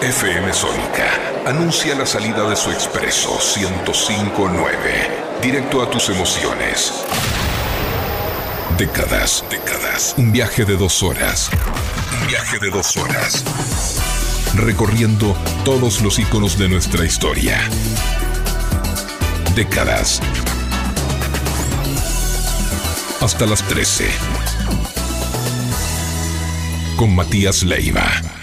FM Sónica anuncia la salida de su expreso 1059, directo a tus emociones. Décadas, décadas. Un viaje de dos horas. Un viaje de dos horas. Recorriendo todos los iconos de nuestra historia. Décadas. Hasta las 13. Con Matías Leiva.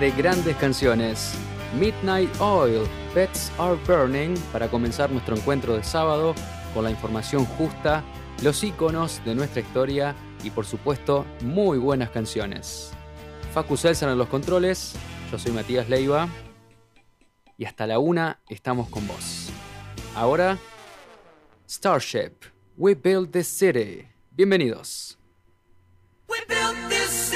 De grandes canciones. Midnight Oil, Pets Are Burning, para comenzar nuestro encuentro de sábado con la información justa, los iconos de nuestra historia y por supuesto muy buenas canciones. Facu Selsan en los controles, yo soy Matías Leiva y hasta la una estamos con vos. Ahora, Starship, We Build the City. Bienvenidos. We built this city.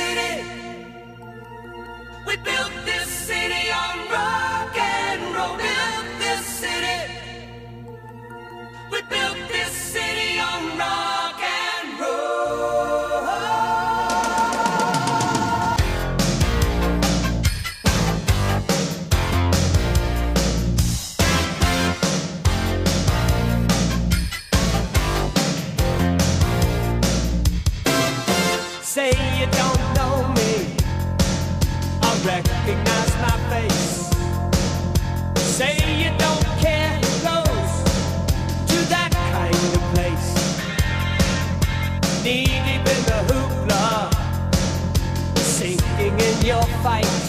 We built this city on rock and roll. This city. We built this city on rock and roll. Cada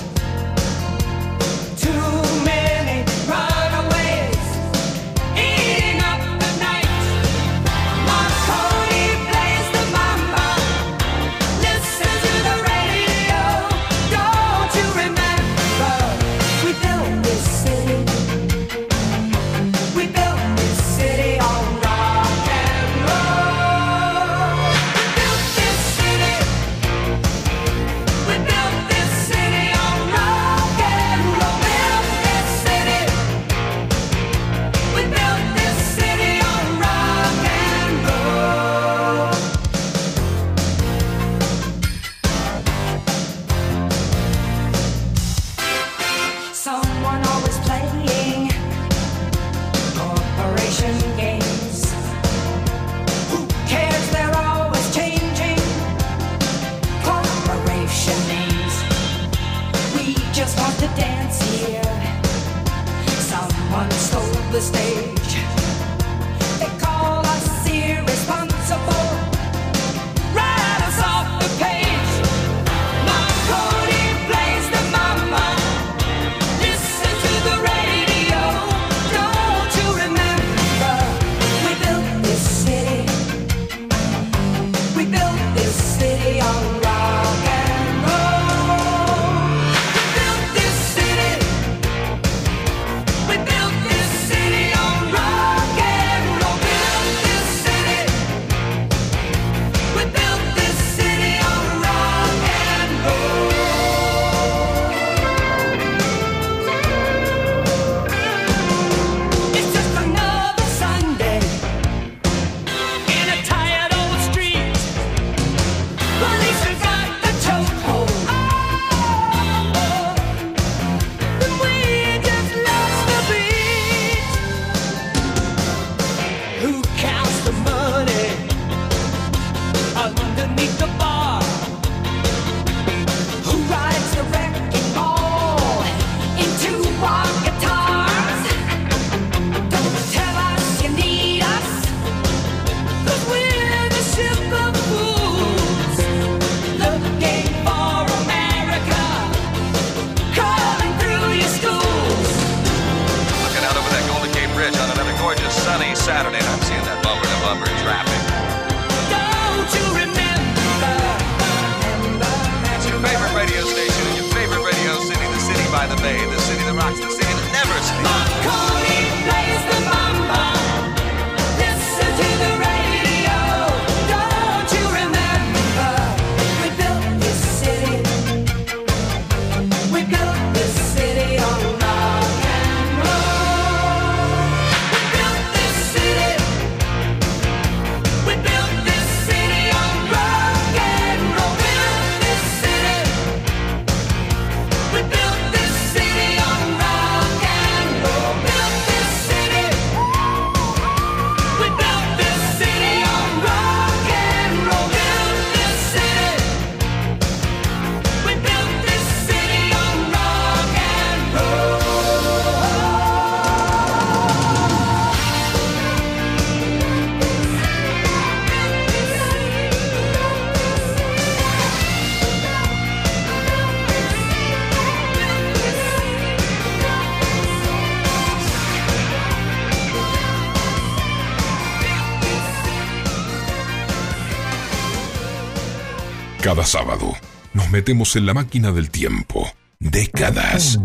metemos en la máquina del tiempo. Décadas.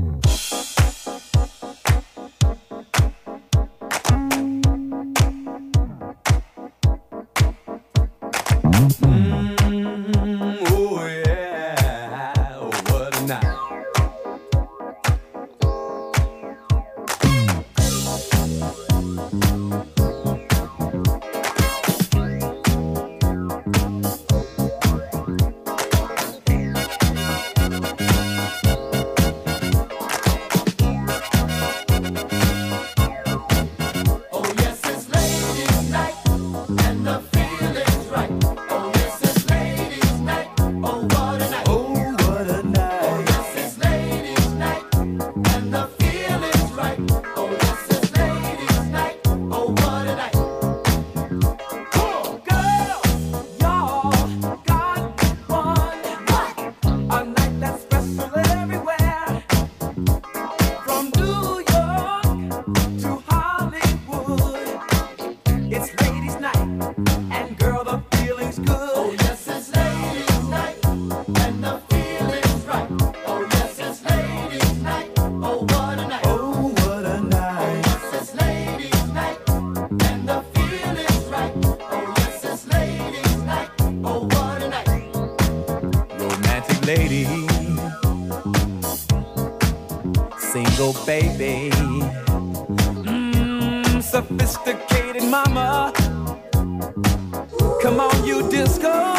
Baby. Mmm, sophisticated mama. Come on, you disco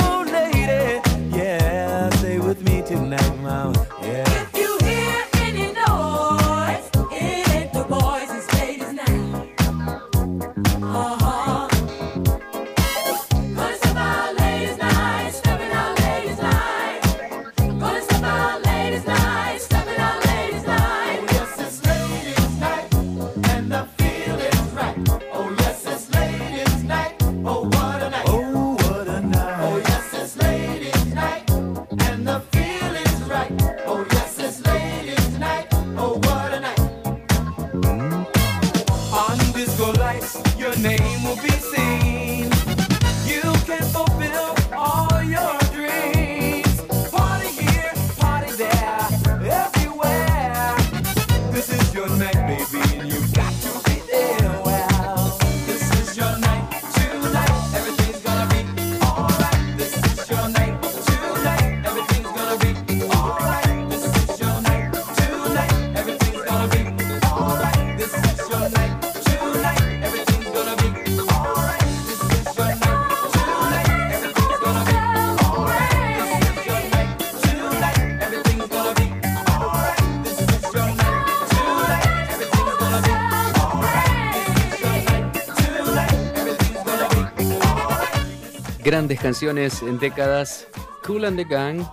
grandes canciones en décadas. Cool and the Gang,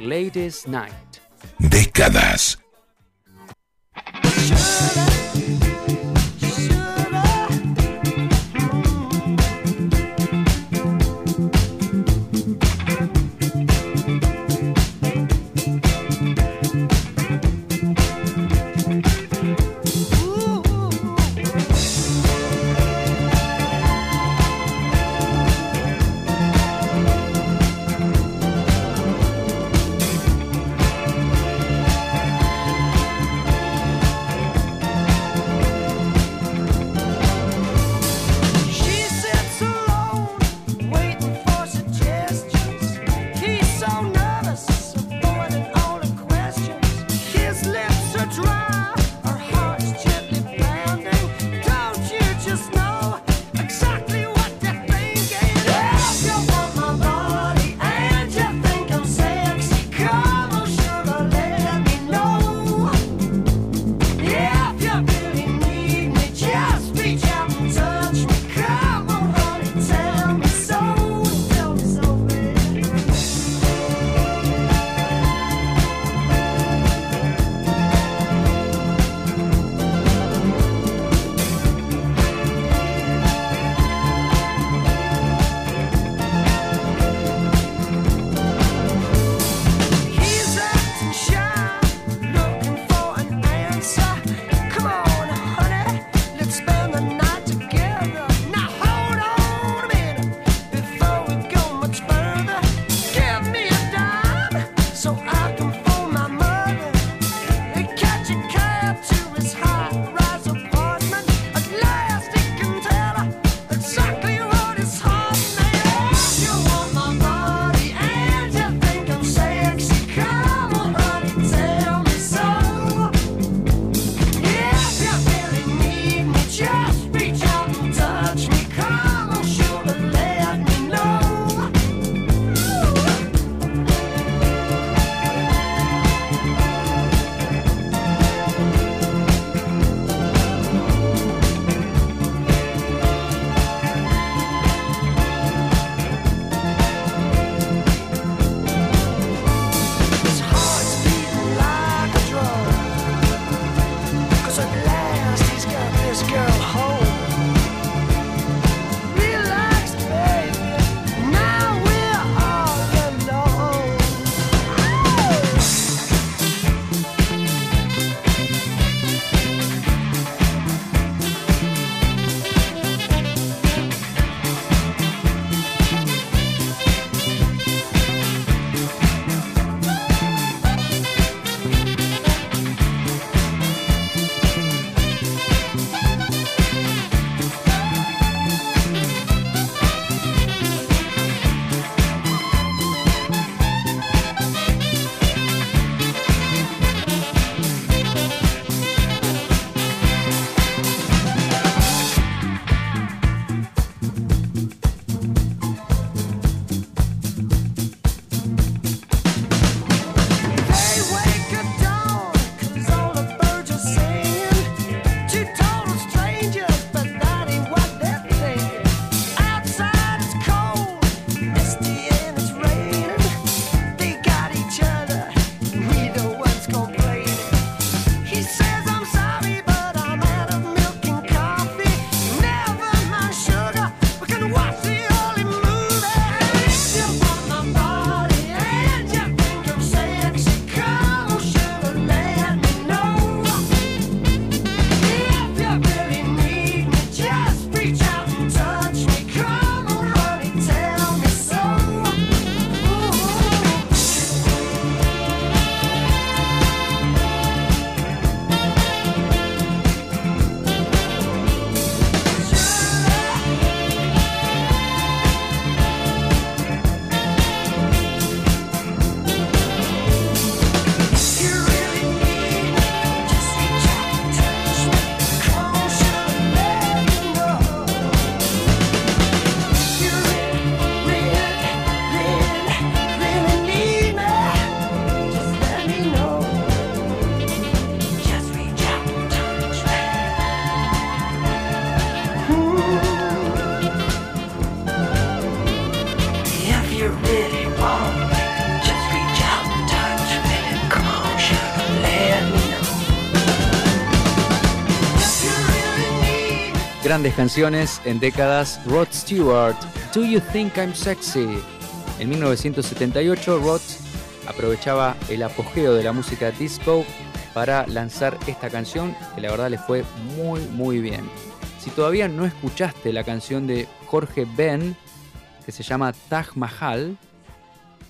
Latest Night. Décadas. Grandes canciones en décadas, Rod Stewart, Do You Think I'm Sexy? En 1978, Rod aprovechaba el apogeo de la música disco para lanzar esta canción que la verdad le fue muy muy bien. Si todavía no escuchaste la canción de Jorge Ben, que se llama Taj Mahal,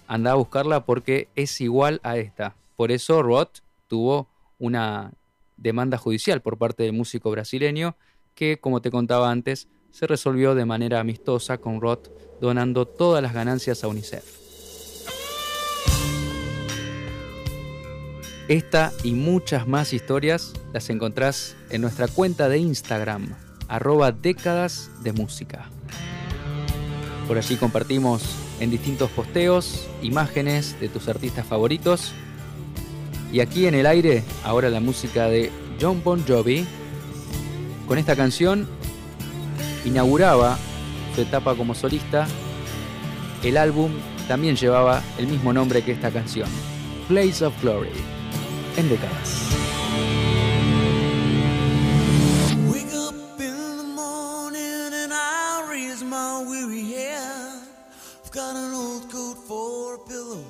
anda a buscarla porque es igual a esta. Por eso Rod tuvo una demanda judicial por parte del músico brasileño que, como te contaba antes, se resolvió de manera amistosa con Roth donando todas las ganancias a UNICEF. Esta y muchas más historias las encontrás en nuestra cuenta de Instagram, arroba décadas de música. Por allí compartimos en distintos posteos imágenes de tus artistas favoritos. Y aquí en el aire, ahora la música de John Bon Jovi. Con esta canción inauguraba su etapa como solista. El álbum también llevaba el mismo nombre que esta canción, Place of Glory, en décadas. Got an old coat for a pillow,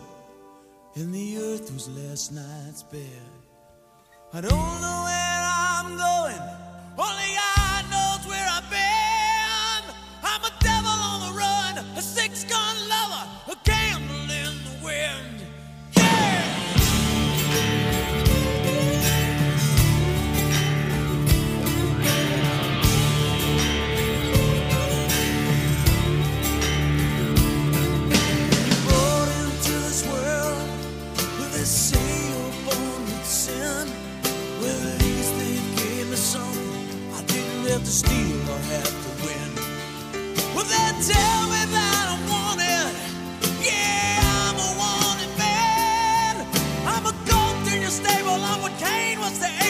and the earth was last night's bed. I don't know where I'm going, only God knows where I've been. I'm a devil on the run, to steal or have to win. Well, they tell me that I'm wanted. Yeah, I'm a wanted man. I'm a goat in your stable. I'm what Cain was to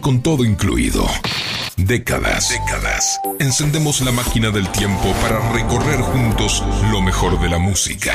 con todo incluido. Décadas, décadas. Encendemos la máquina del tiempo para recorrer juntos lo mejor de la música.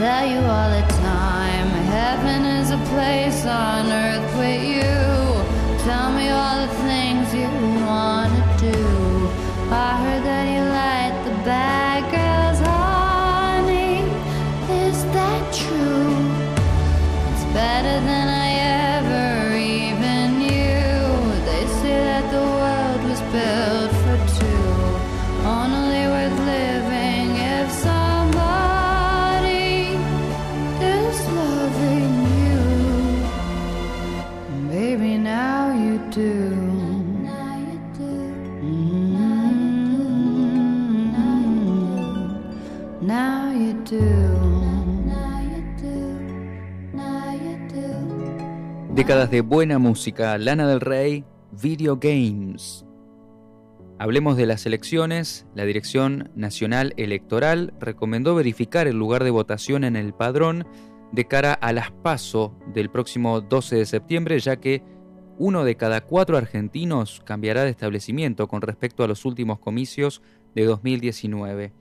tell you all the time. Heaven is a place on earth with you. Décadas de buena música, Lana del Rey, Video Games. Hablemos de las elecciones. La Dirección Nacional Electoral recomendó verificar el lugar de votación en el padrón de cara a las PASO del próximo 12 de septiembre, ya que uno de cada cuatro argentinos cambiará de establecimiento con respecto a los últimos comicios de 2019.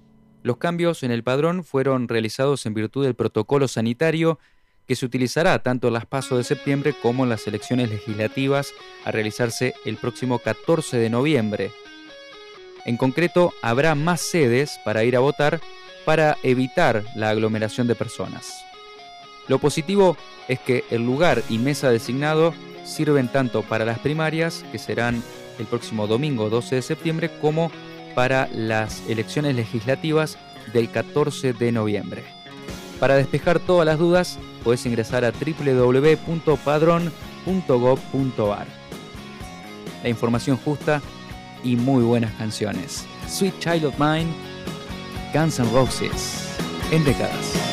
Los cambios en el padrón fueron realizados en virtud del protocolo sanitario que se utilizará tanto en las PASO de septiembre como en las elecciones legislativas a realizarse el próximo 14 de noviembre. En concreto, habrá más sedes para ir a votar para evitar la aglomeración de personas. Lo positivo es que el lugar y mesa designado sirven tanto para las primarias, que serán el próximo domingo 12 de septiembre, como para las elecciones legislativas del 14 de noviembre. Para despejar todas las dudas, puedes ingresar a www.padron.gov.ar. La información justa y muy buenas canciones. Sweet Child of Mine, Guns N' Roses, en décadas.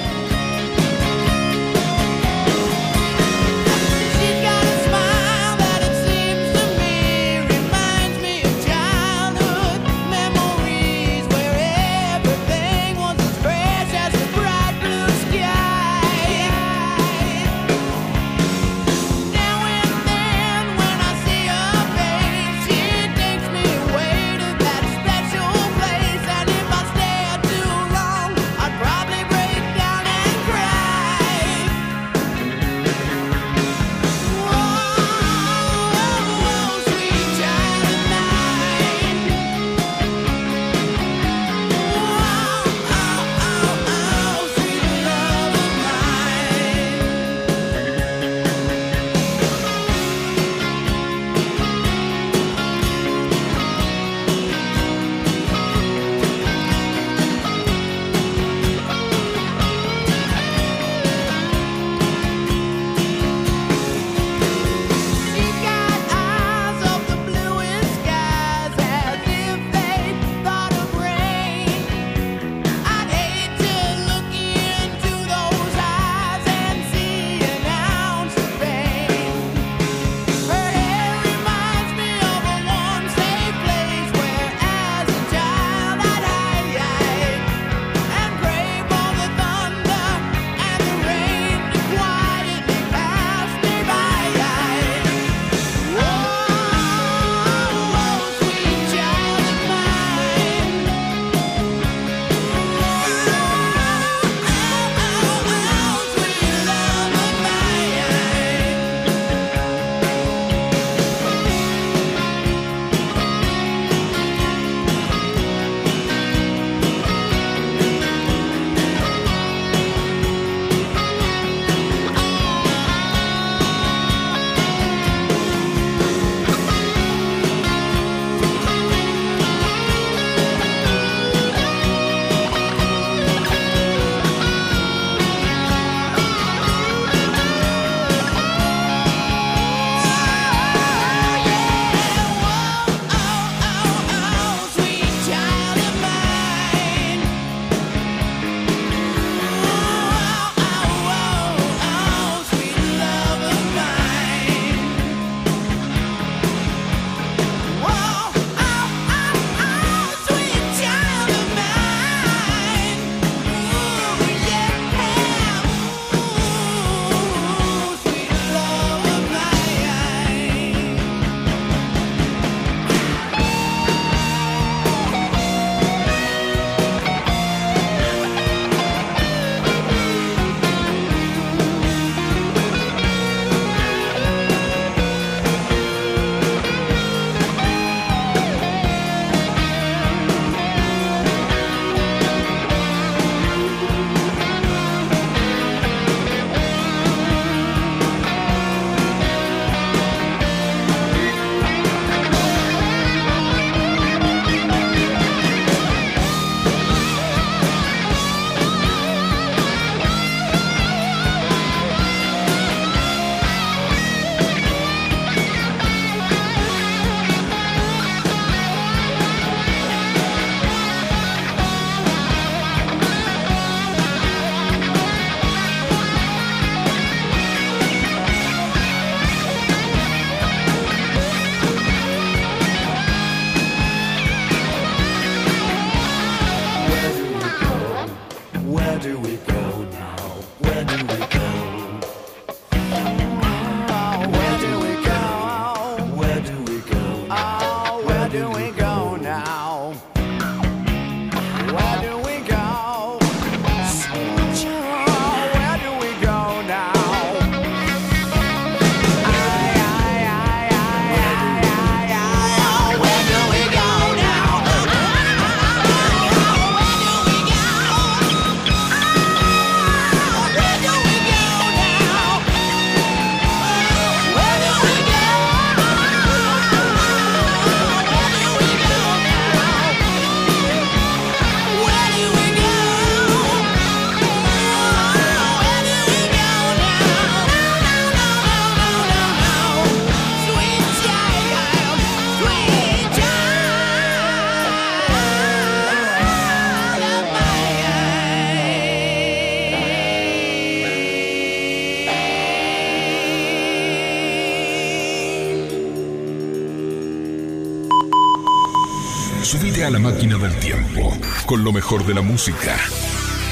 Lo mejor de la música.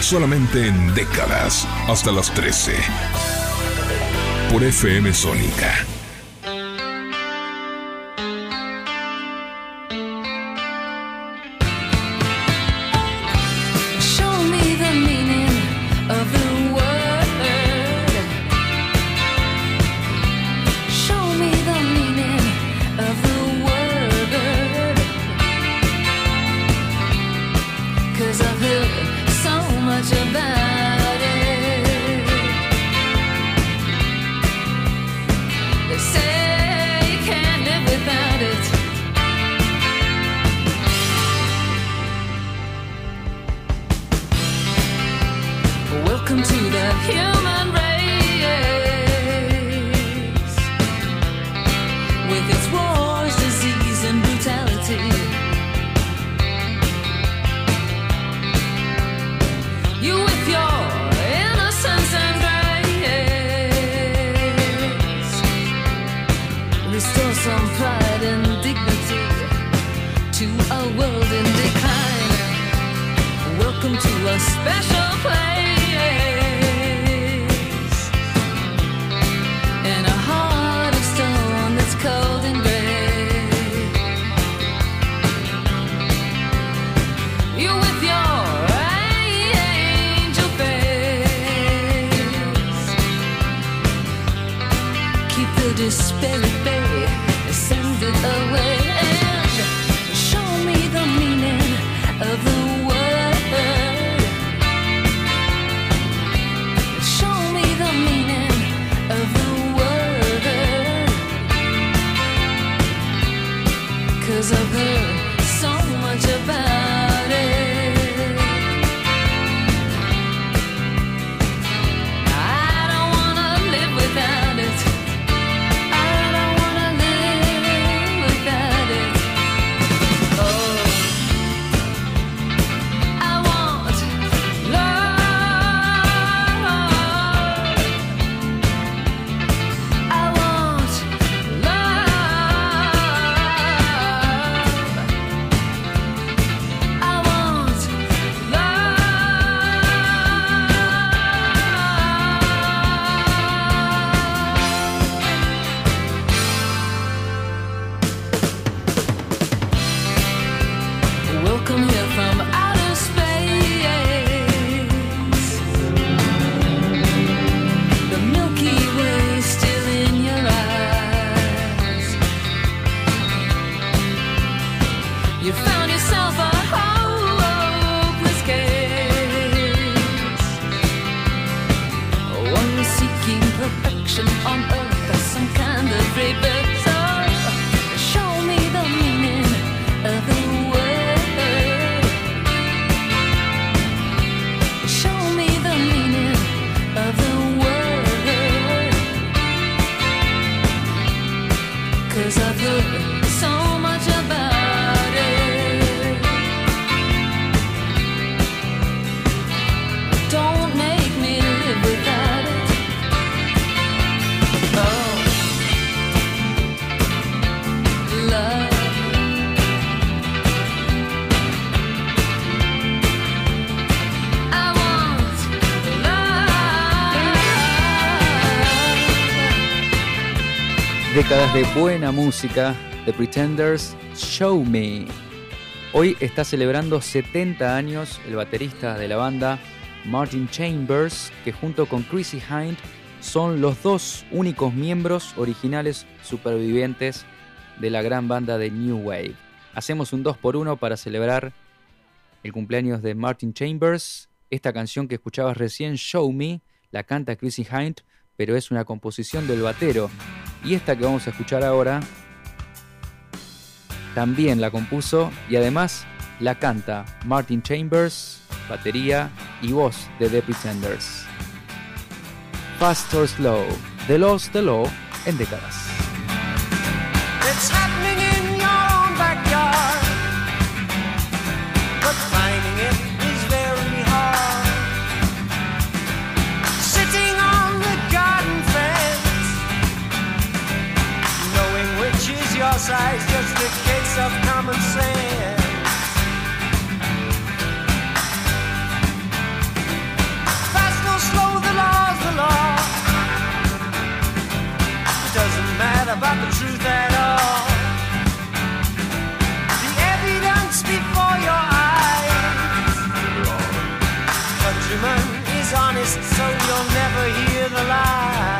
Solamente en décadas hasta las 13. Por FM Sónica. De buena música, The Pretenders, Show Me. Hoy está celebrando 70 años el baterista de la banda, Martin Chambers, que junto con Chrissy Hind son los dos únicos miembros originales supervivientes de la gran banda de New Wave. Hacemos un 2 por 1 para celebrar el cumpleaños de Martin Chambers. Esta canción que escuchabas recién, Show Me, la canta Chrissy Hind, pero es una composición del batero. Y esta que vamos a escuchar ahora también la compuso y además la canta Martin Chambers, batería y voz de The Pretenders. Fast or Slow, The Lost the Law en décadas. outside, just a case of common sense. Fast or slow, the law's the law. It doesn't matter about the truth at all. The evidence before your eyes. Countryman is honest, so you'll never hear the lie.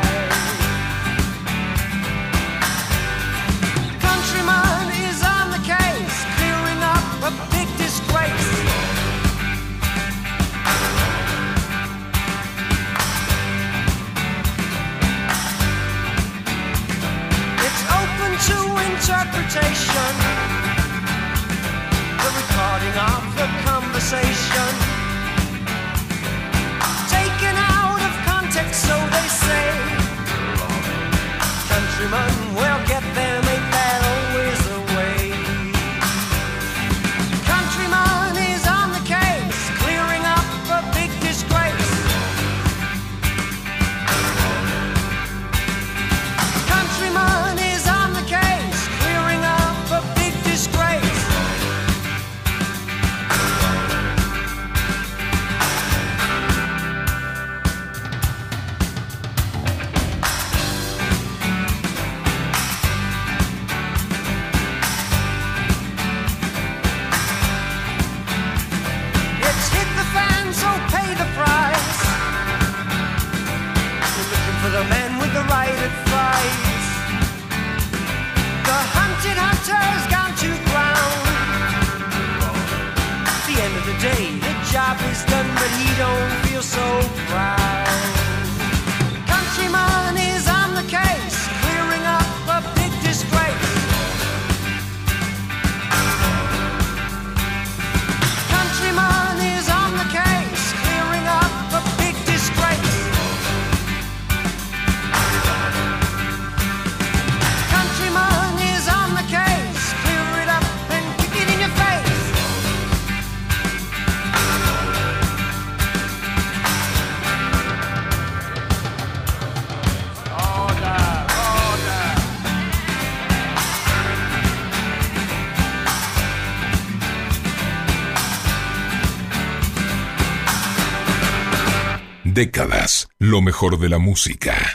Décadas, lo mejor de la música.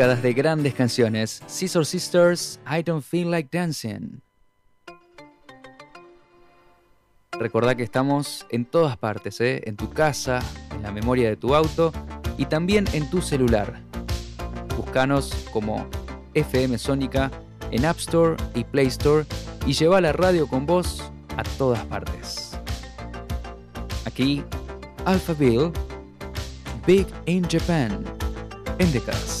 décadas de grandes canciones, Scissor Sisters, I Don't Feel Like Dancing. Recordá que estamos en todas partes, ¿eh? en tu casa, en la memoria de tu auto y también en tu celular. Buscanos como FM Sónica en App Store y Play Store y lleva la radio con vos a todas partes. Aquí, Alpha Bill, Big in Japan, en.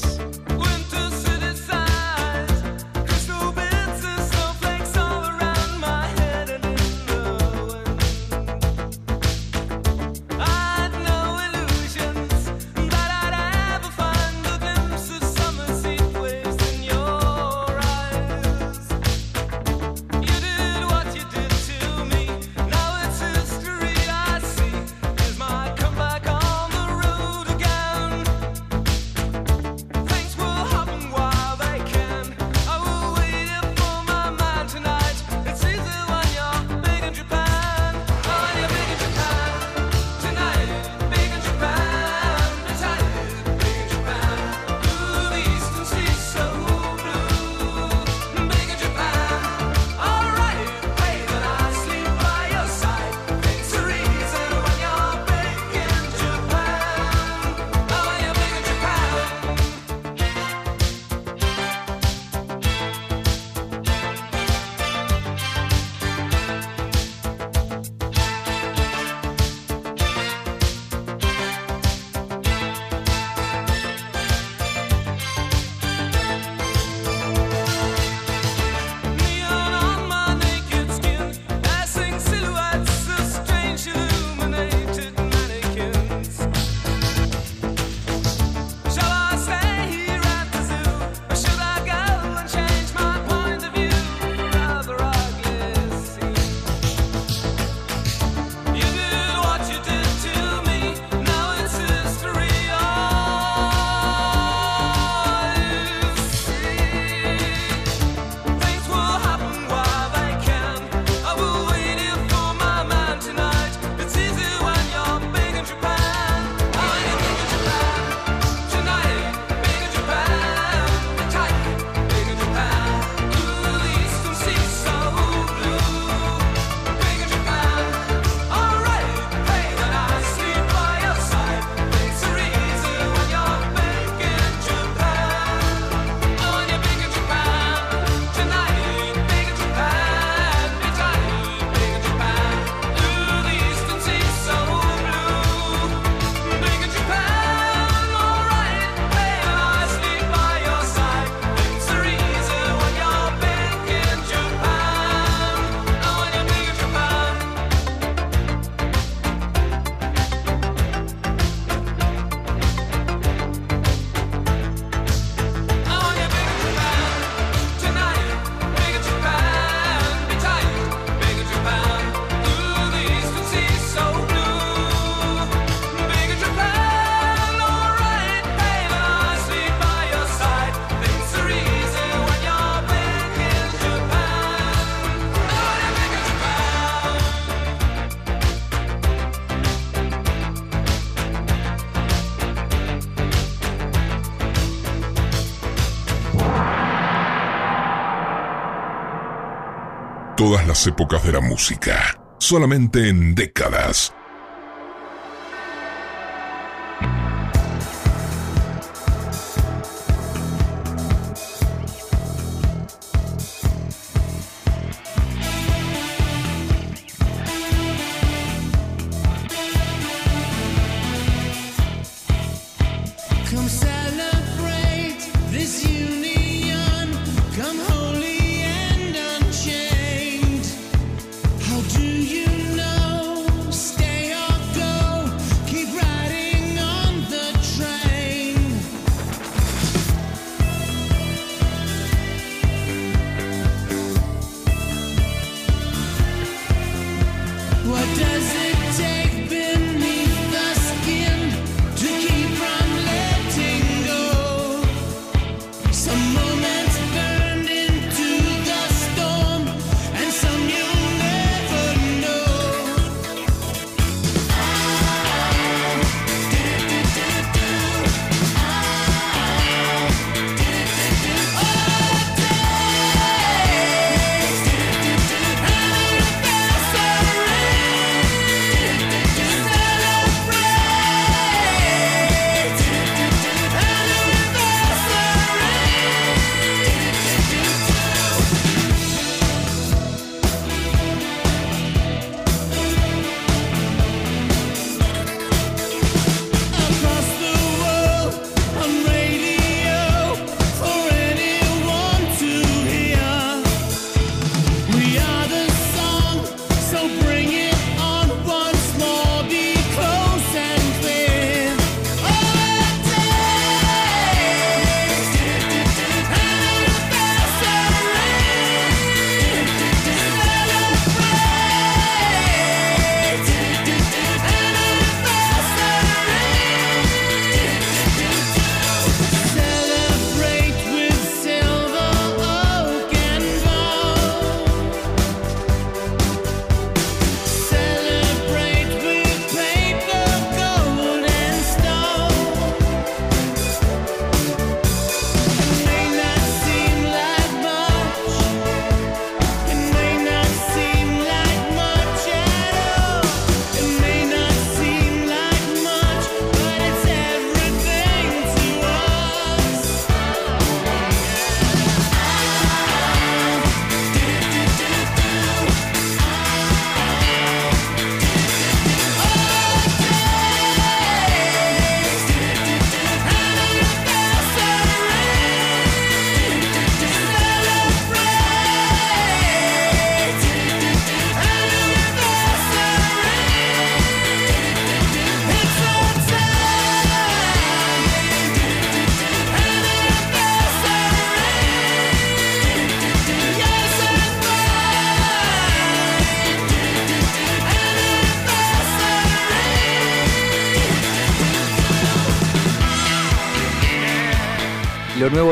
las épocas de la música, solamente en décadas.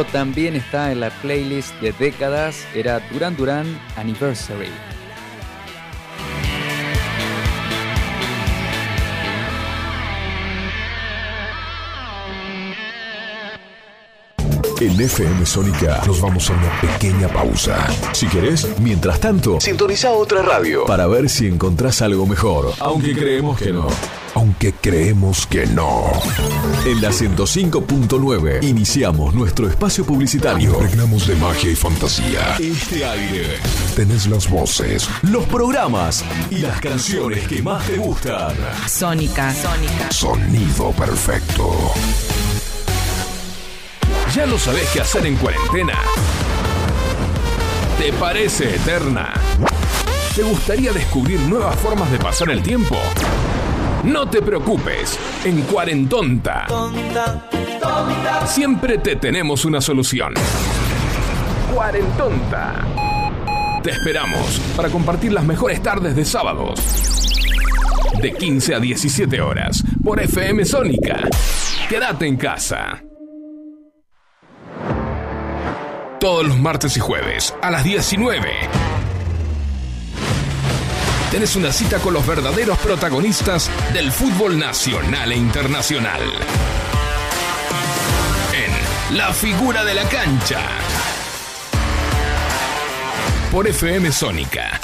También está en la playlist de décadas, era Duran Duran Anniversary. En FM Sónica nos vamos a una pequeña pausa. Si querés, mientras tanto, sintoniza otra radio para ver si encontrás algo mejor. Aunque creemos que no. Creemos que no. En la 105.9 iniciamos nuestro espacio publicitario. Impregnamos de magia y fantasía. Este aire. Tenés las voces, los programas y las canciones que más te gustan. Sónica. Sónica. Sonido perfecto. ¿Ya no sabés qué hacer en cuarentena? ¿Te parece eterna? ¿Te gustaría descubrir nuevas formas de pasar el tiempo? No te preocupes, en Cuarentonta siempre te tenemos una solución. Cuarentonta. Te esperamos para compartir las mejores tardes de sábados. De 15 a 17 horas por FM Sónica. Quédate en casa. Todos los martes y jueves a las 19. Tenés una cita con los verdaderos protagonistas del fútbol nacional e internacional. En La figura de la cancha. Por FM Sónica.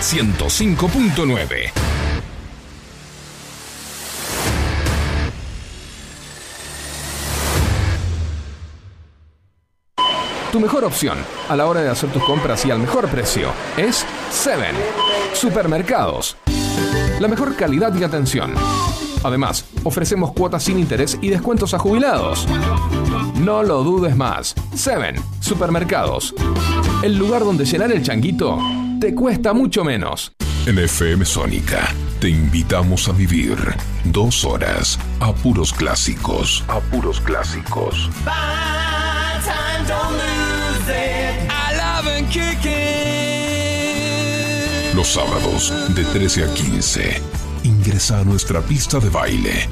105.9. Tu mejor opción a la hora de hacer tus compras y al mejor precio es Seven Supermercados. La mejor calidad y atención. Además, ofrecemos cuotas sin interés y descuentos a jubilados. No lo dudes más. Seven Supermercados. El lugar donde llenar el changuito te cuesta mucho menos. En FM Sónica te invitamos a vivir dos horas a puros clásicos. A puros clásicos. Los sábados de 13 a 15. Ingresa a nuestra pista de baile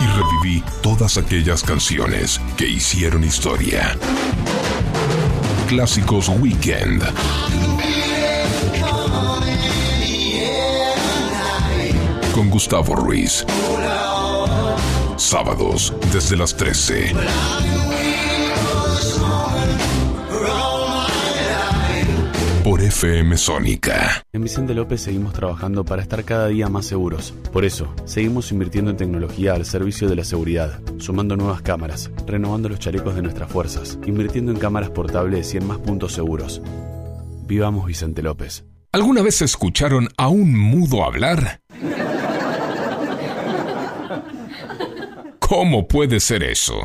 y reviví todas aquellas canciones que hicieron historia. Clásicos Weekend. Con Gustavo Ruiz. Sábados desde las 13. FM Sónica. En Vicente López seguimos trabajando para estar cada día más seguros. Por eso, seguimos invirtiendo en tecnología al servicio de la seguridad, sumando nuevas cámaras, renovando los chalecos de nuestras fuerzas, invirtiendo en cámaras portables y en más puntos seguros. Vivamos Vicente López. ¿Alguna vez escucharon a un mudo hablar? ¿Cómo puede ser eso?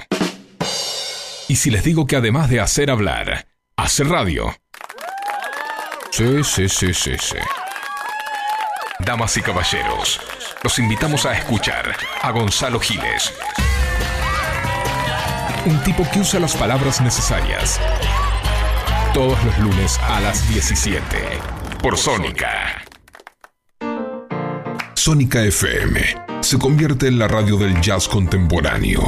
Y si les digo que además de hacer hablar, hace radio. Sí, sí, sí, sí. Damas y caballeros, los invitamos a escuchar a Gonzalo Giles. Un tipo que usa las palabras necesarias. Todos los lunes a las 17. Por Sónica. Sónica FM se convierte en la radio del jazz contemporáneo.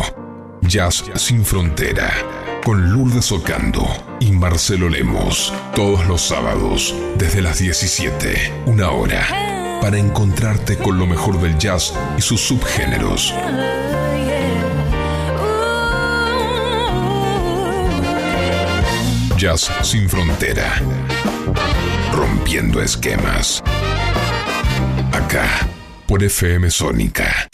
Jazz sin frontera. Con Lourdes Ocando y Marcelo Lemos. Todos los sábados, desde las 17, una hora. Para encontrarte con lo mejor del jazz y sus subgéneros. Jazz sin frontera. Rompiendo esquemas. Acá, por FM Sónica.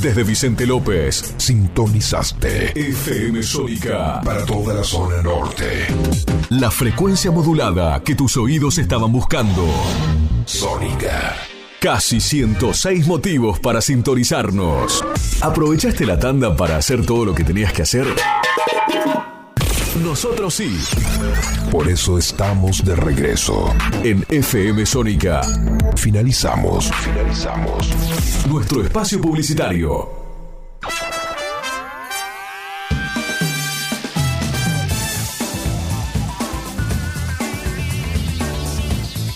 Desde Vicente López, sintonizaste FM Sónica para toda la zona norte. La frecuencia modulada que tus oídos estaban buscando. Sónica. Casi 106 motivos para sintonizarnos. ¿Aprovechaste la tanda para hacer todo lo que tenías que hacer? Nosotros sí. Por eso estamos de regreso. En FM Sónica. Finalizamos. Finalizamos. Nuestro espacio publicitario.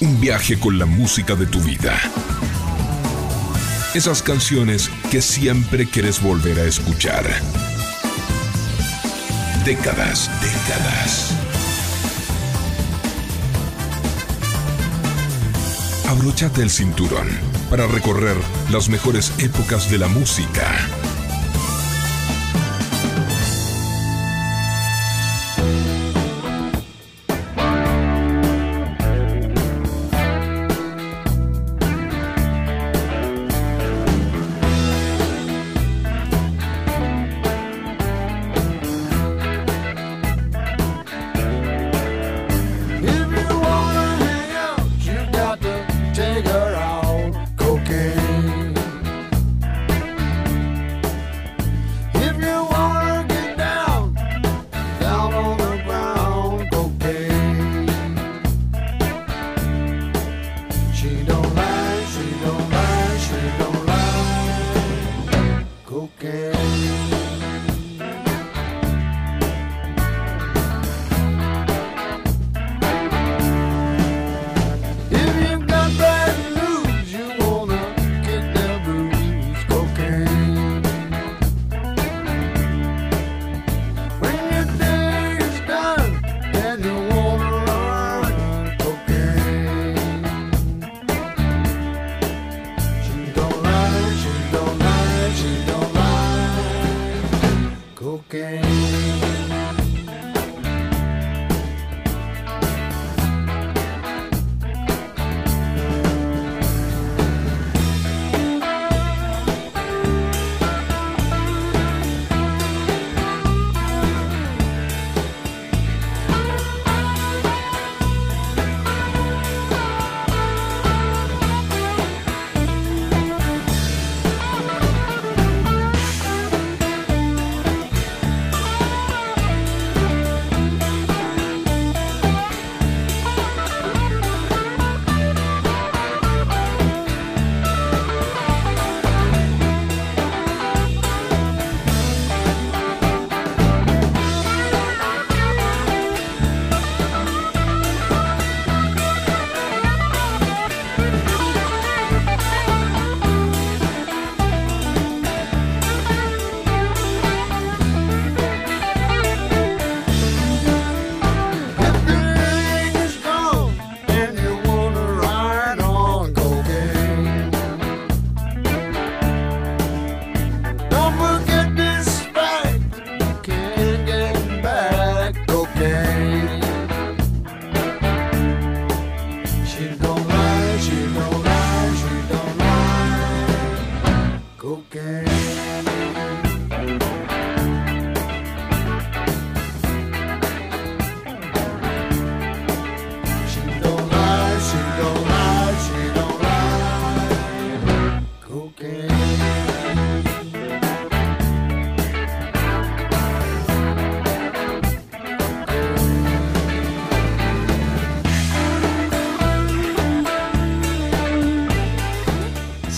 Un viaje con la música de tu vida. Esas canciones que siempre quieres volver a escuchar. Décadas, décadas. Abróchate el cinturón para recorrer las mejores épocas de la música.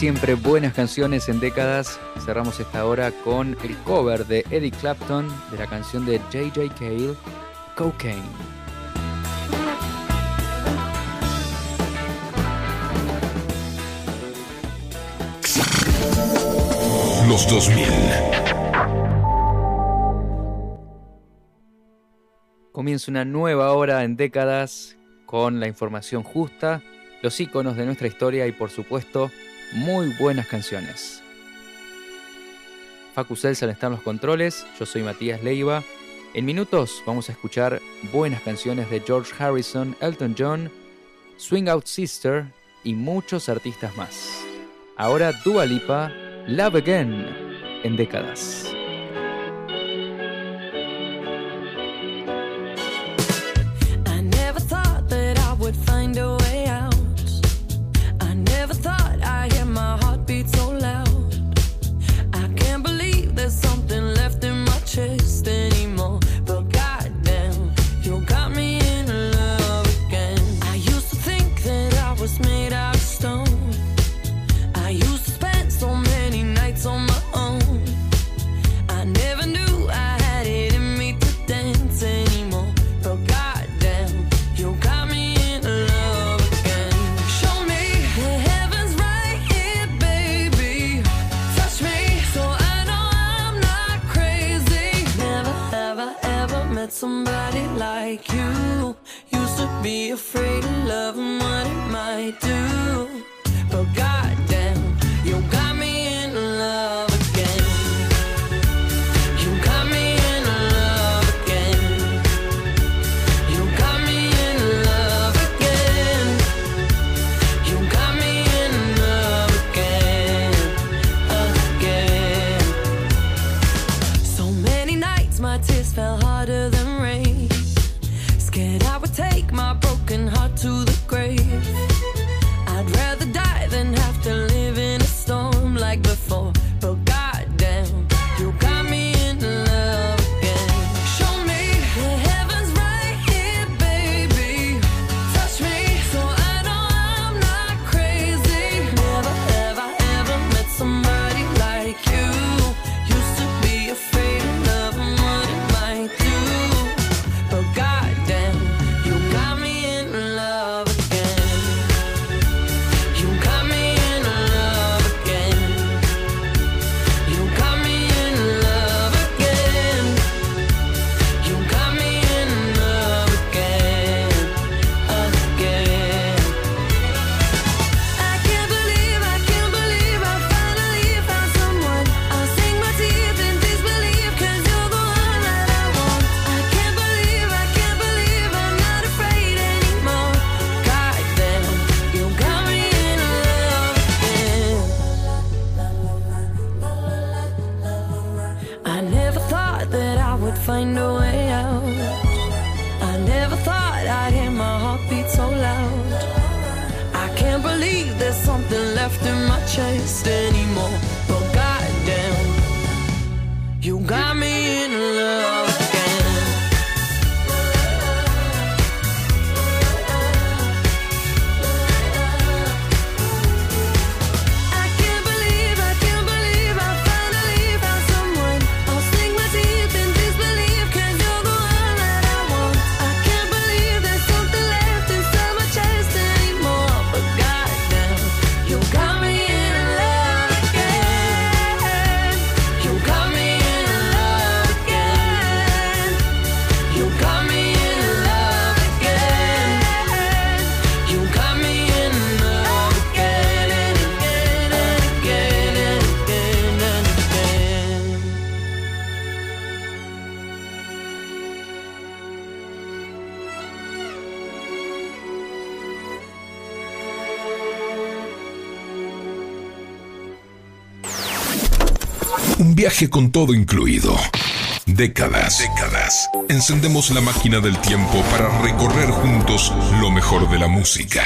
Siempre buenas canciones en décadas. Cerramos esta hora con el cover de Eddie Clapton de la canción de J.J. Cale, Cocaine. Los 2000. Comienza una nueva hora en décadas con la información justa, los iconos de nuestra historia y por supuesto muy buenas canciones. Facu Celsan está en los controles, yo soy Matías Leiva. En minutos vamos a escuchar buenas canciones de George Harrison, Elton John, Swing Out Sister y muchos artistas más. Ahora Dua Lipa, Love Again en décadas. Con todo incluido. Décadas. Décadas. Encendemos la máquina del tiempo para recorrer juntos lo mejor de la música.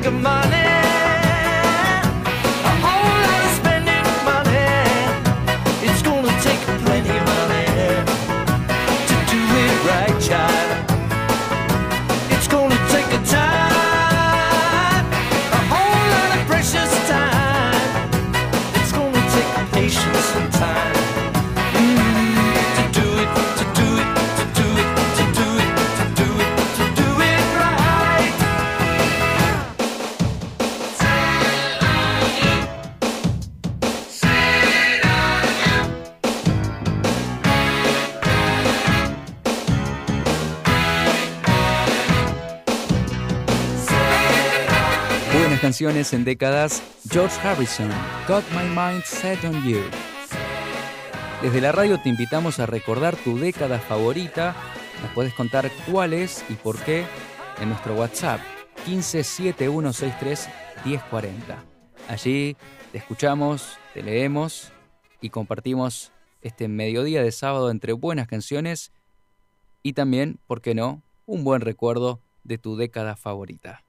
Making money. En décadas. George Harrison, Got My Mind Set on You. Desde la radio te invitamos a recordar tu década favorita. Nos puedes contar cuál es y por qué en nuestro WhatsApp 157163 1040. Allí te escuchamos, te leemos y compartimos este mediodía de sábado entre buenas canciones y también, ¿por qué no?, un buen recuerdo de tu década favorita.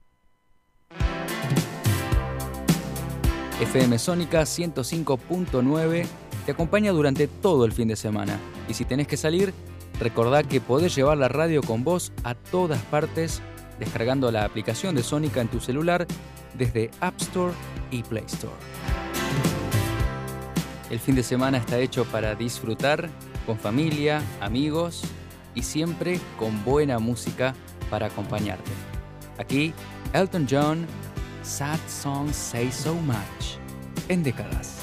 FM Sónica 105.9 te acompaña durante todo el fin de semana. Y si tenés que salir, recordá que podés llevar la radio con vos a todas partes descargando la aplicación de Sónica en tu celular desde App Store y Play Store. El fin de semana está hecho para disfrutar con familia, amigos y siempre con buena música para acompañarte. Aquí, Elton John, Sad Songs Say So Much, en décadas.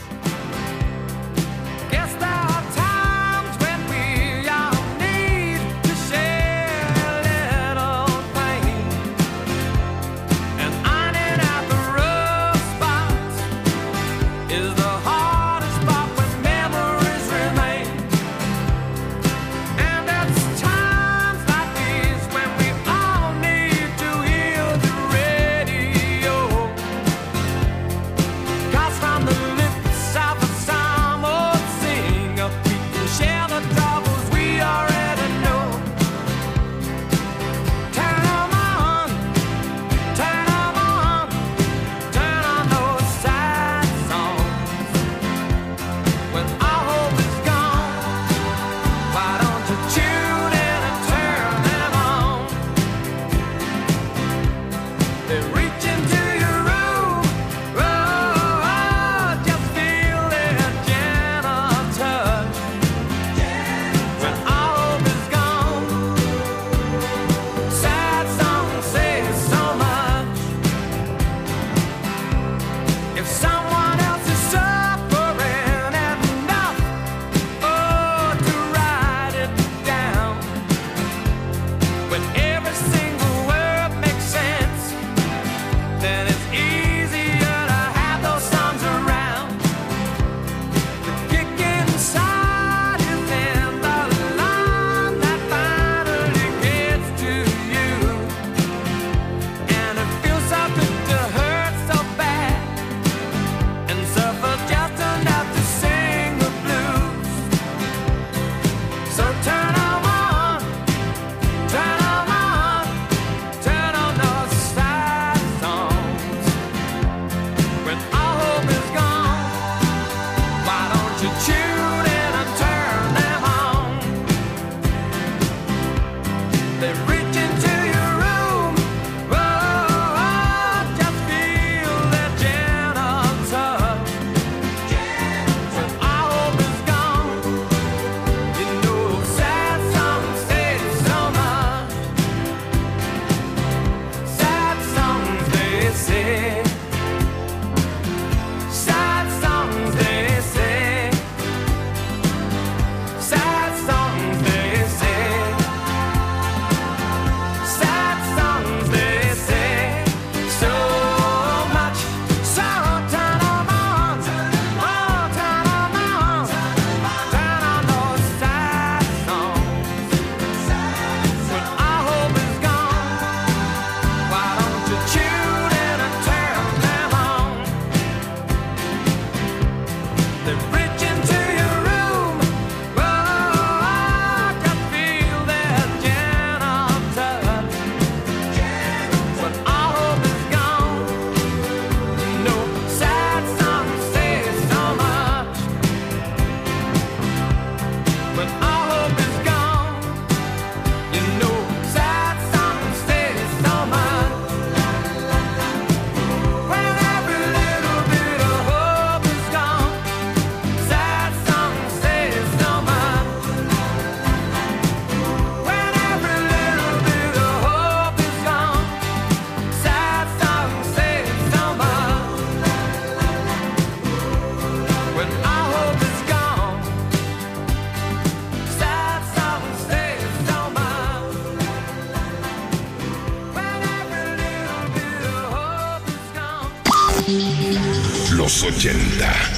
80.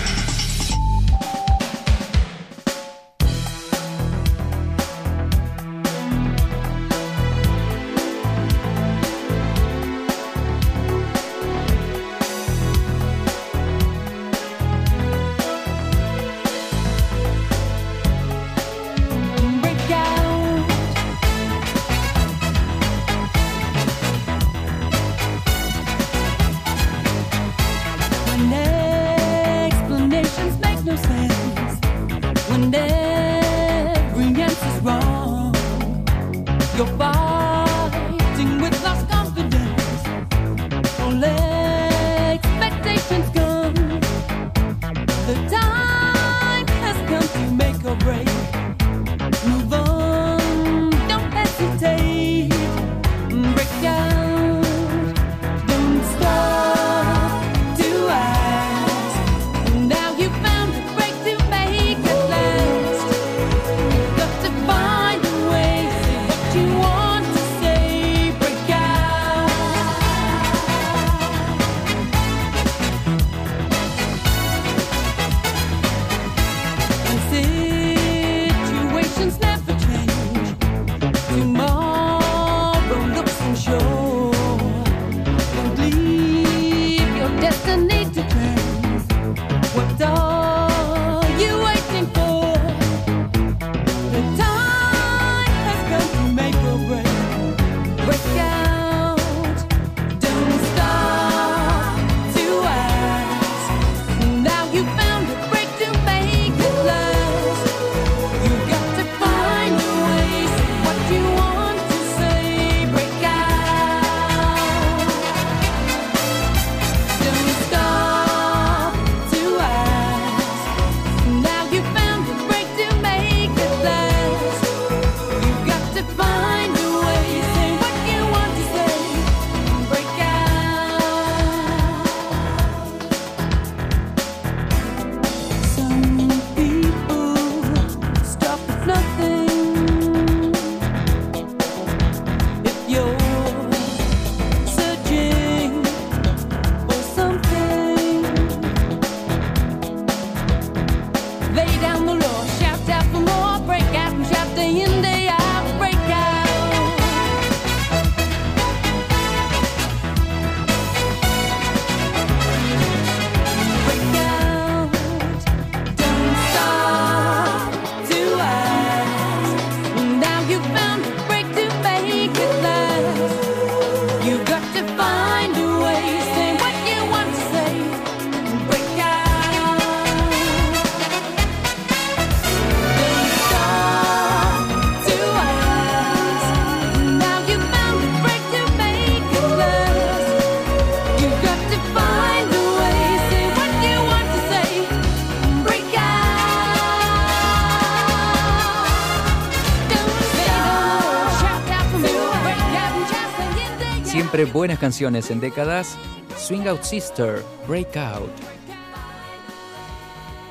Buenas canciones en décadas. Swing Out Sister, Breakout.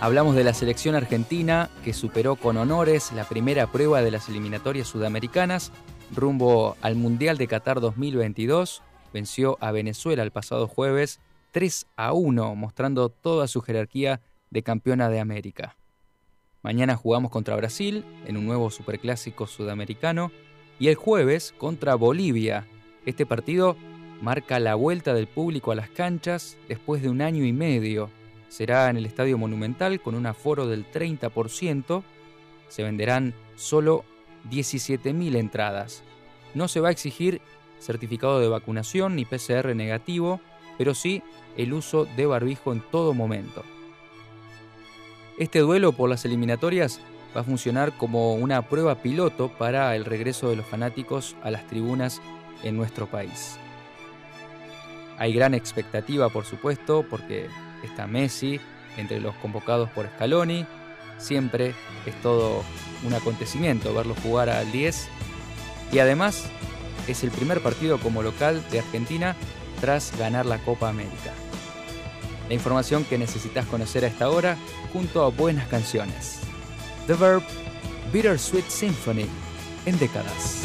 Hablamos de la selección argentina que superó con honores la primera prueba de las eliminatorias sudamericanas rumbo al Mundial de Qatar 2022. Venció a Venezuela el pasado jueves 3 a 1, mostrando toda su jerarquía de campeona de América. Mañana jugamos contra Brasil en un nuevo superclásico sudamericano y el jueves contra Bolivia. Este partido marca la vuelta del público a las canchas después de un año y medio. Será en el Estadio Monumental con un aforo del 30%. Se venderán solo 17.000 entradas. No se va a exigir certificado de vacunación ni PCR negativo, pero sí el uso de barbijo en todo momento. Este duelo por las eliminatorias va a funcionar como una prueba piloto para el regreso de los fanáticos a las tribunas en nuestro país. Hay gran expectativa, por supuesto, porque está Messi entre los convocados por Scaloni. Siempre es todo un acontecimiento verlo jugar al 10. Y además es el primer partido como local de Argentina tras ganar la Copa América. La información que necesitas conocer a esta hora junto a buenas canciones. The Verb, Bittersweet Symphony, en décadas.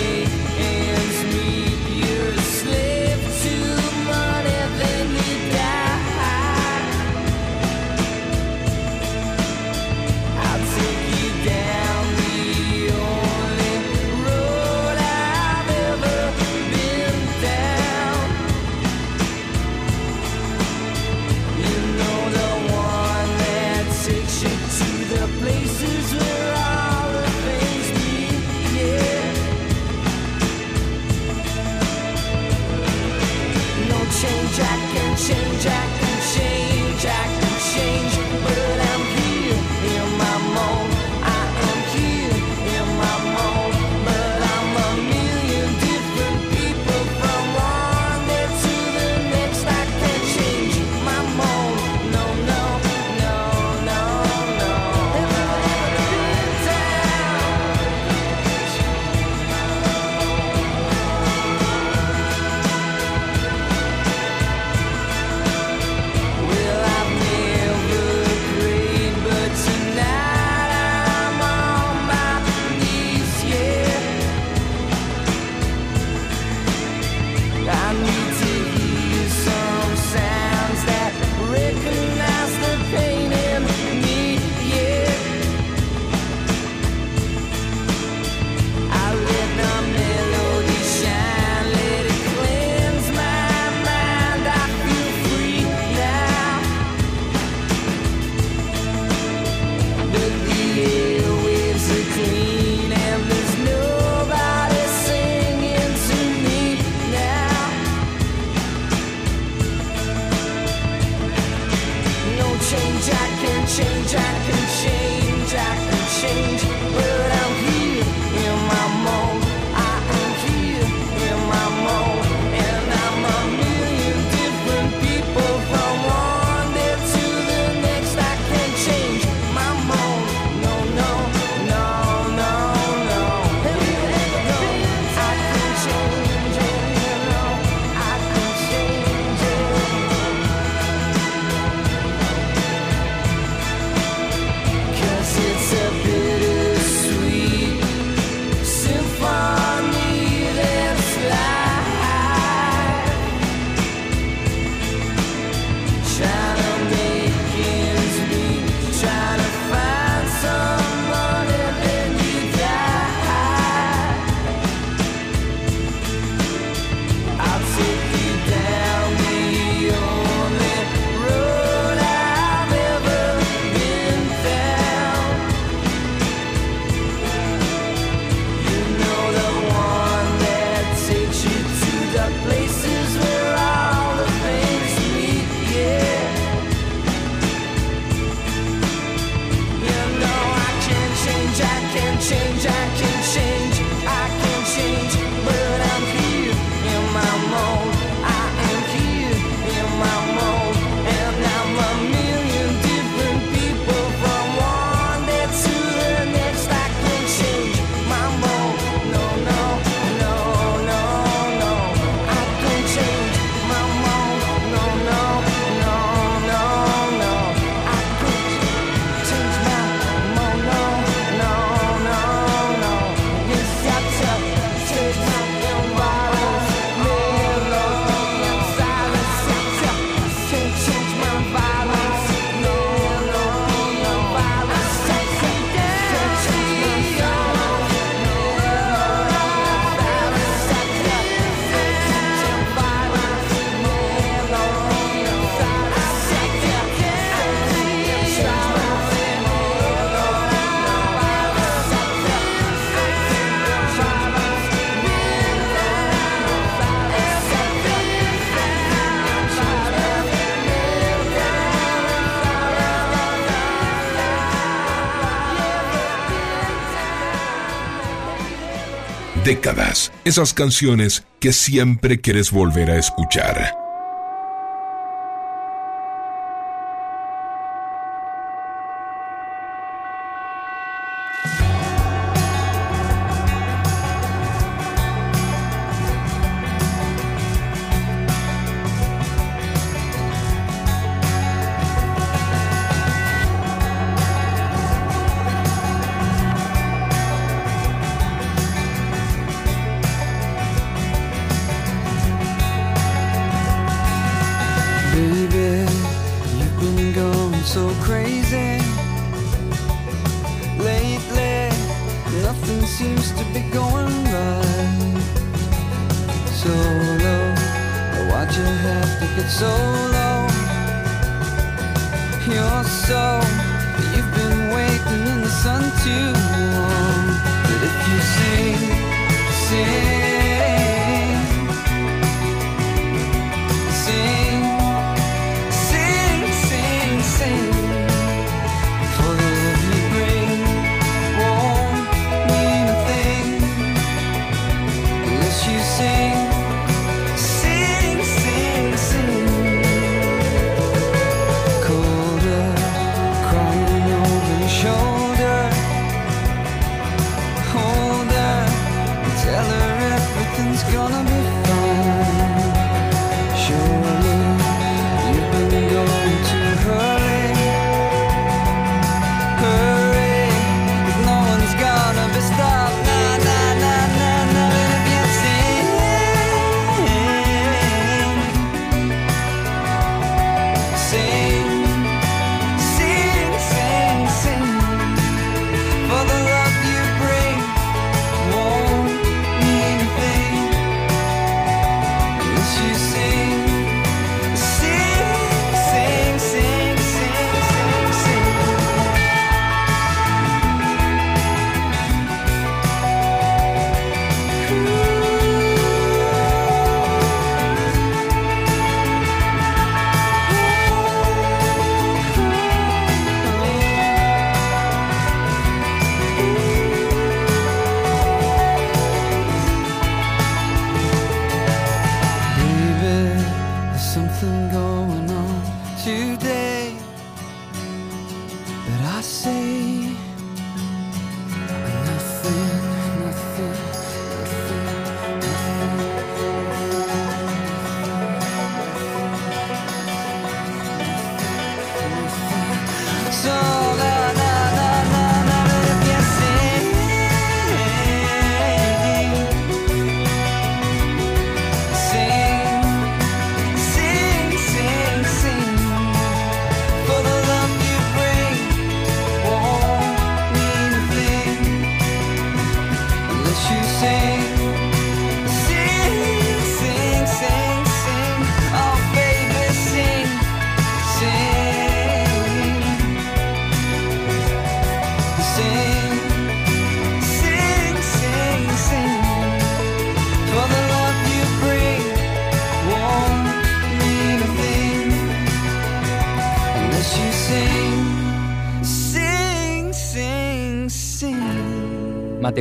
Esas canciones que siempre quieres volver a escuchar.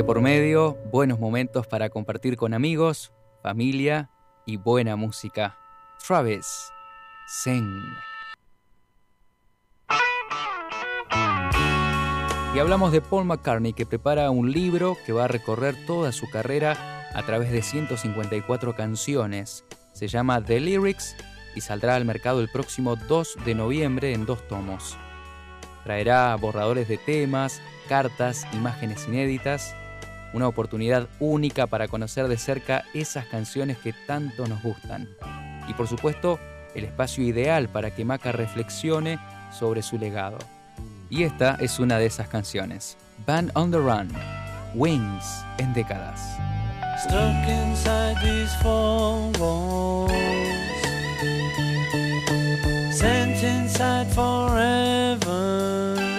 Por medio, buenos momentos para compartir con amigos, familia y buena música. Travis, sing. Y hablamos de Paul McCartney que prepara un libro que va a recorrer toda su carrera a través de 154 canciones. Se llama The Lyrics y saldrá al mercado el próximo 2 de noviembre en dos tomos. Traerá borradores de temas, cartas, imágenes inéditas, una oportunidad única para conocer de cerca esas canciones que tanto nos gustan. Y por supuesto, el espacio ideal para que Maca reflexione sobre su legado. Y esta es una de esas canciones. Band on the Run, Wings en décadas. Sent inside forever.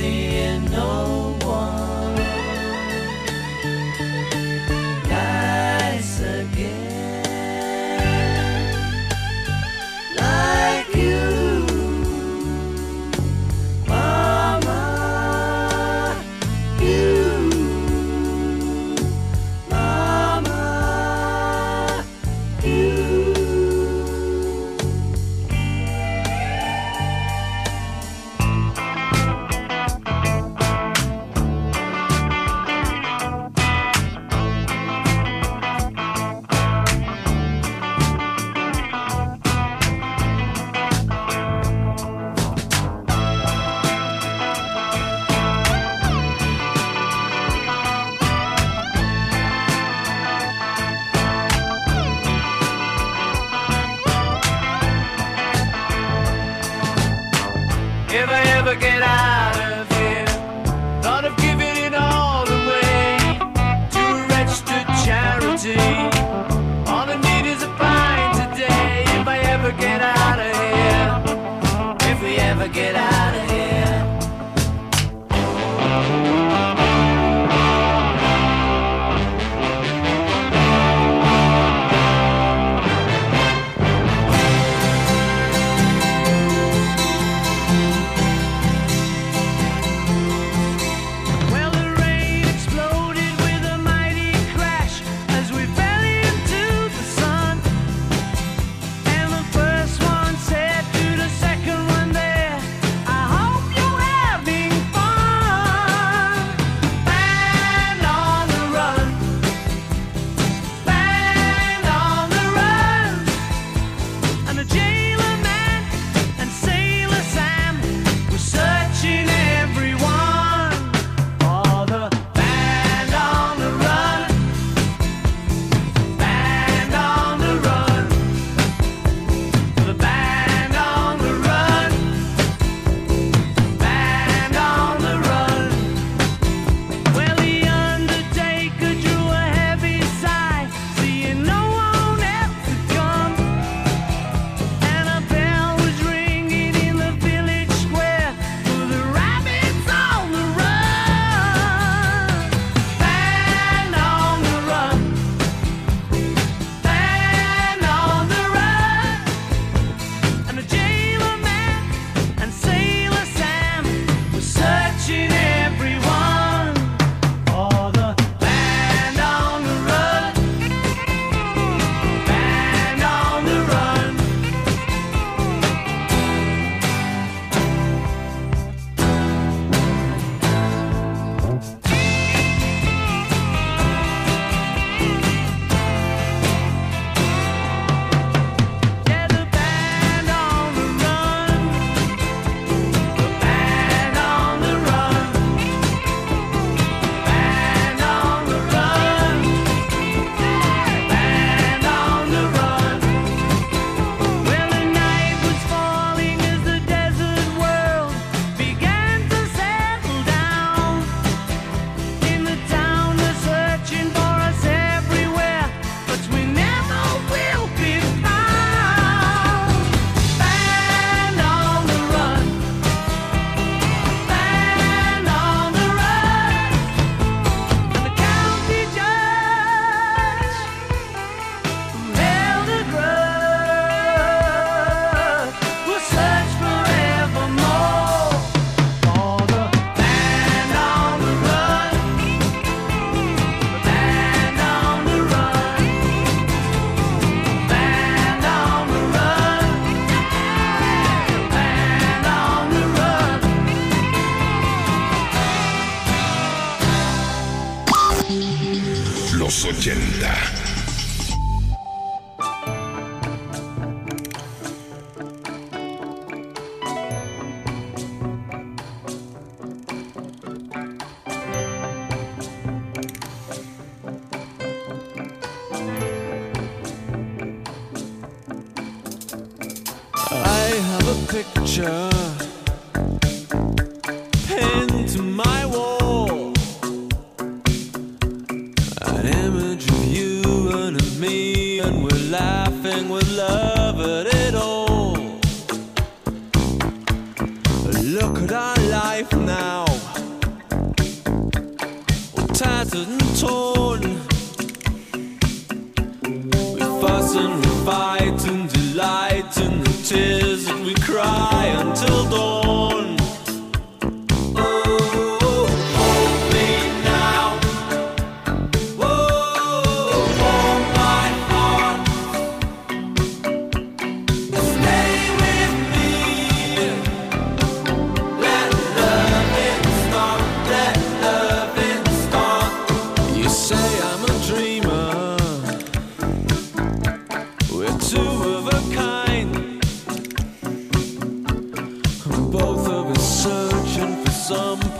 Seeing no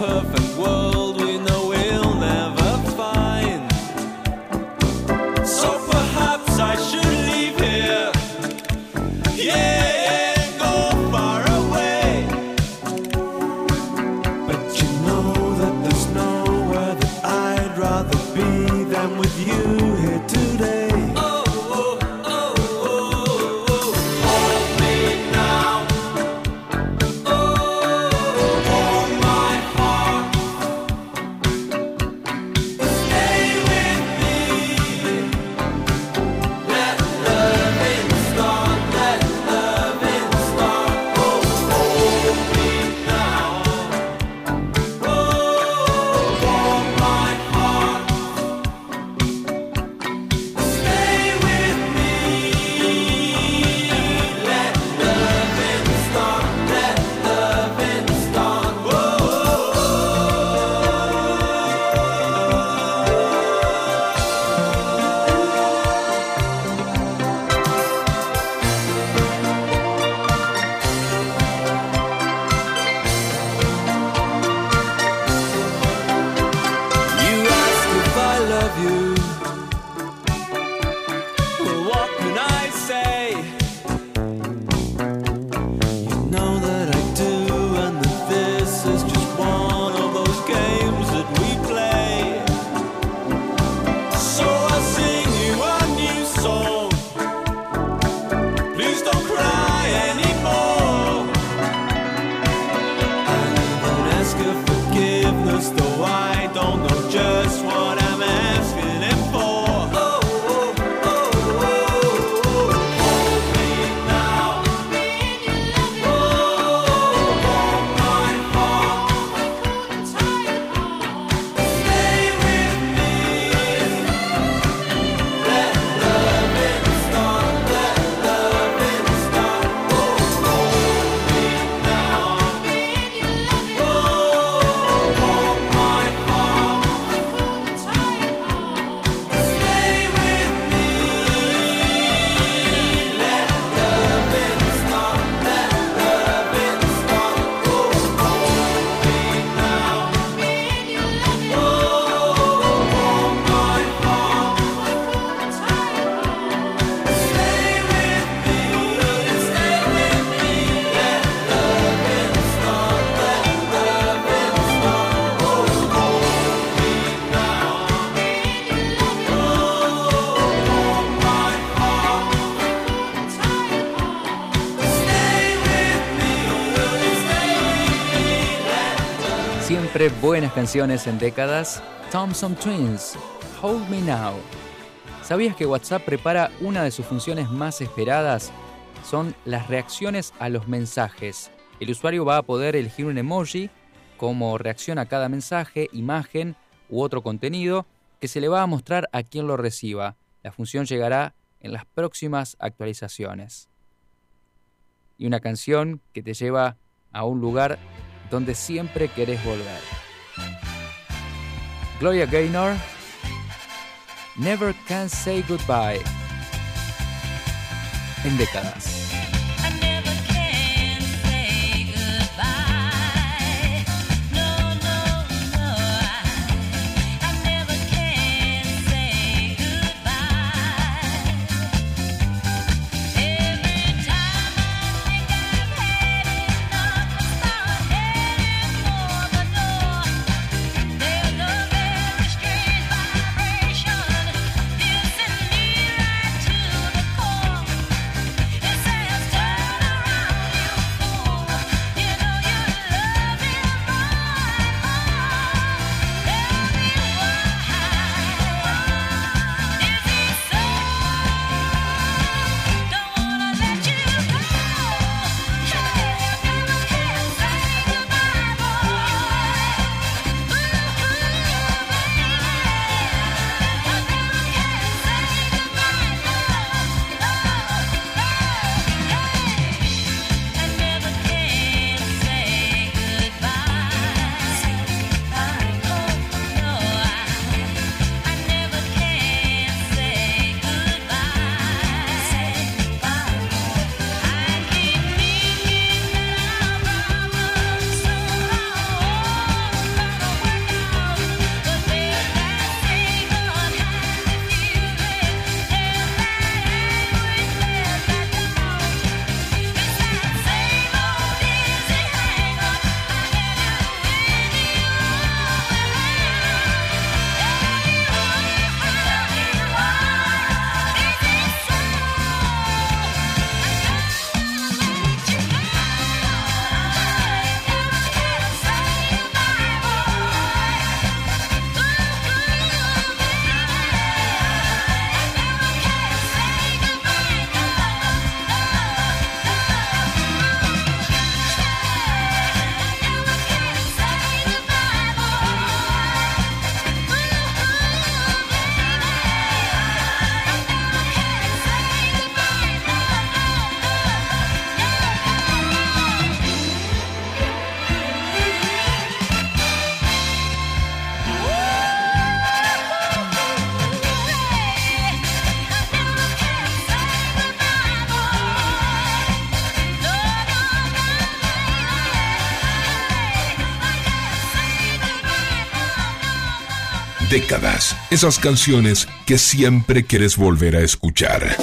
perfect world buenas canciones en décadas, Thompson Twins, Hold Me Now. ¿Sabías que WhatsApp prepara una de sus funciones más esperadas? Son las reacciones a los mensajes. El usuario va a poder elegir un emoji como reacción a cada mensaje, imagen u otro contenido que se le va a mostrar a quien lo reciba. La función llegará en las próximas actualizaciones. Y una canción que te lleva a un lugar donde siempre querés volver. Gloria Gaynor, Never Can Say Goodbye, en décadas. Esas canciones que siempre quieres volver a escuchar.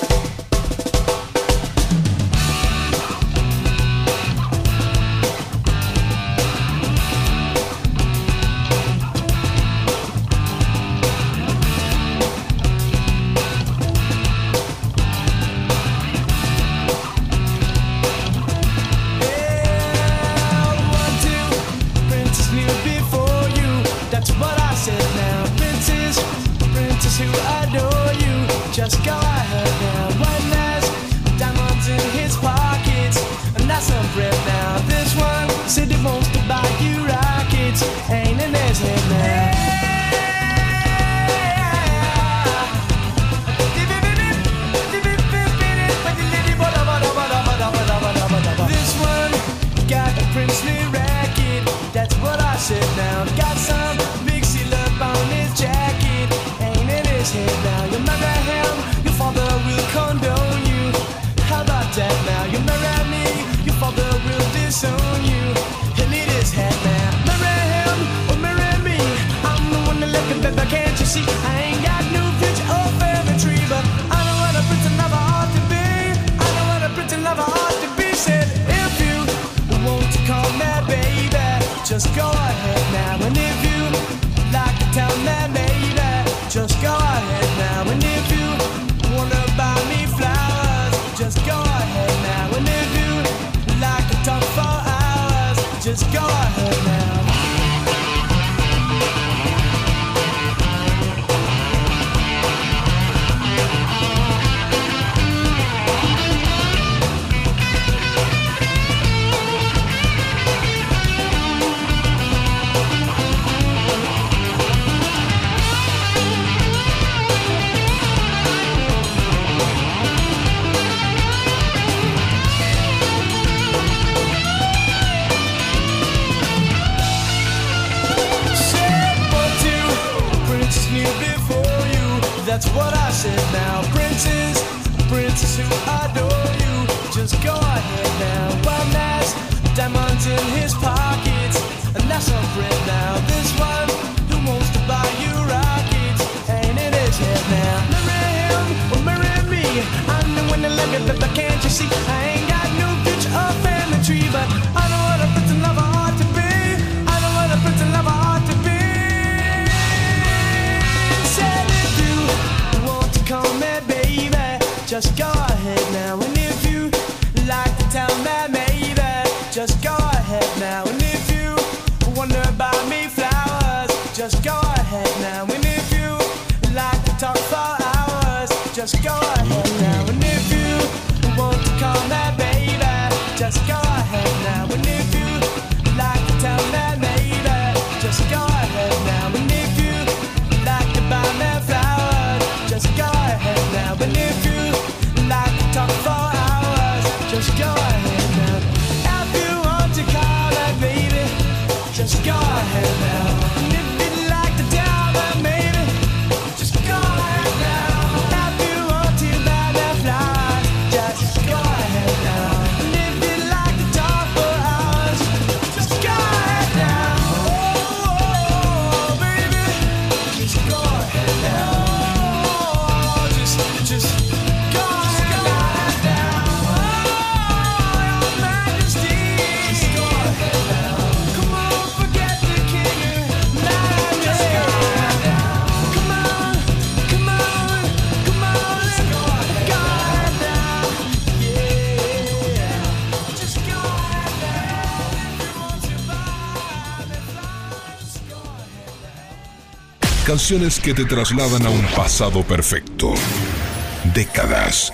Canciones que te trasladan a un pasado perfecto. Décadas.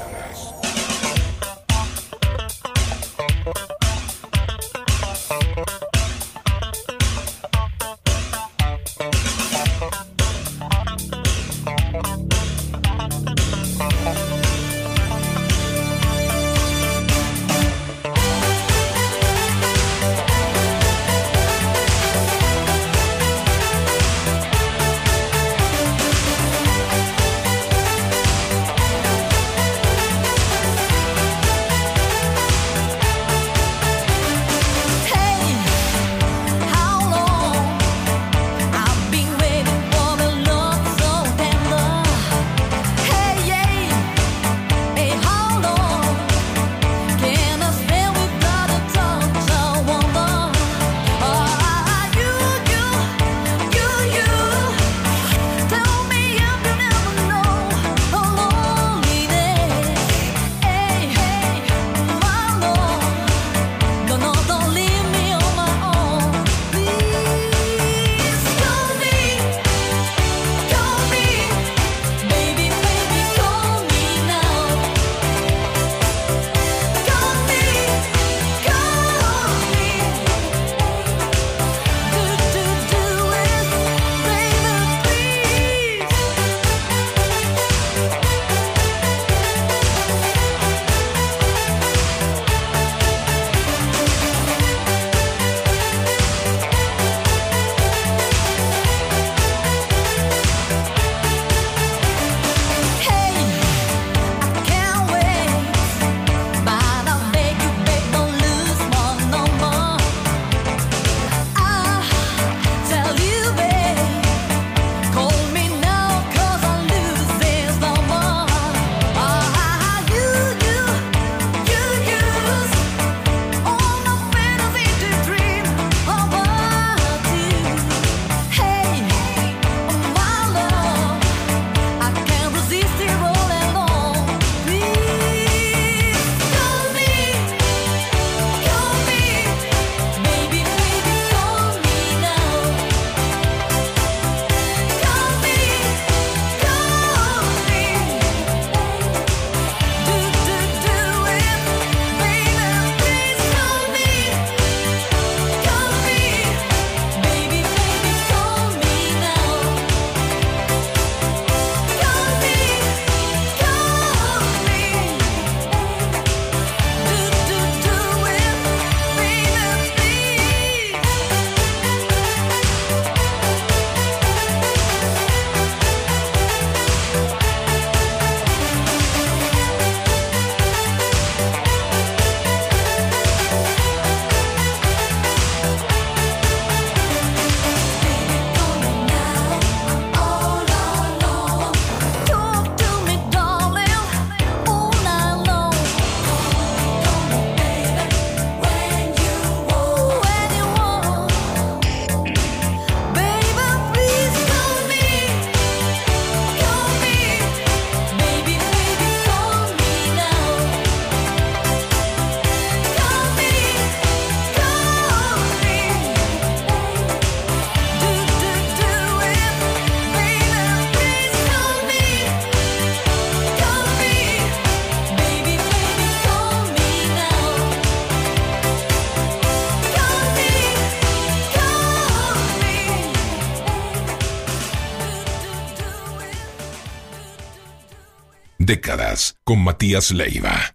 décadas con Matías Leiva.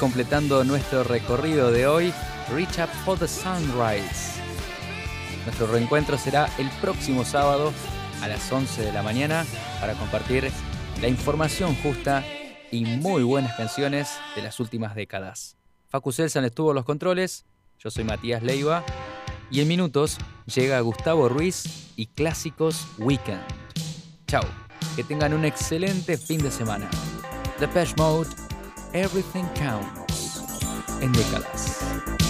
completando nuestro recorrido de hoy, Reach Up for the Sunrise. Nuestro reencuentro será el próximo sábado a las 11 de la mañana para compartir la información justa y muy buenas canciones de las últimas décadas. Facu Selsan estuvo en los controles, yo soy Matías Leiva y en minutos llega Gustavo Ruiz y Clásicos Weekend. Chao, que tengan un excelente fin de semana. The Pesh Mode Everything Counts, Enrique Galas.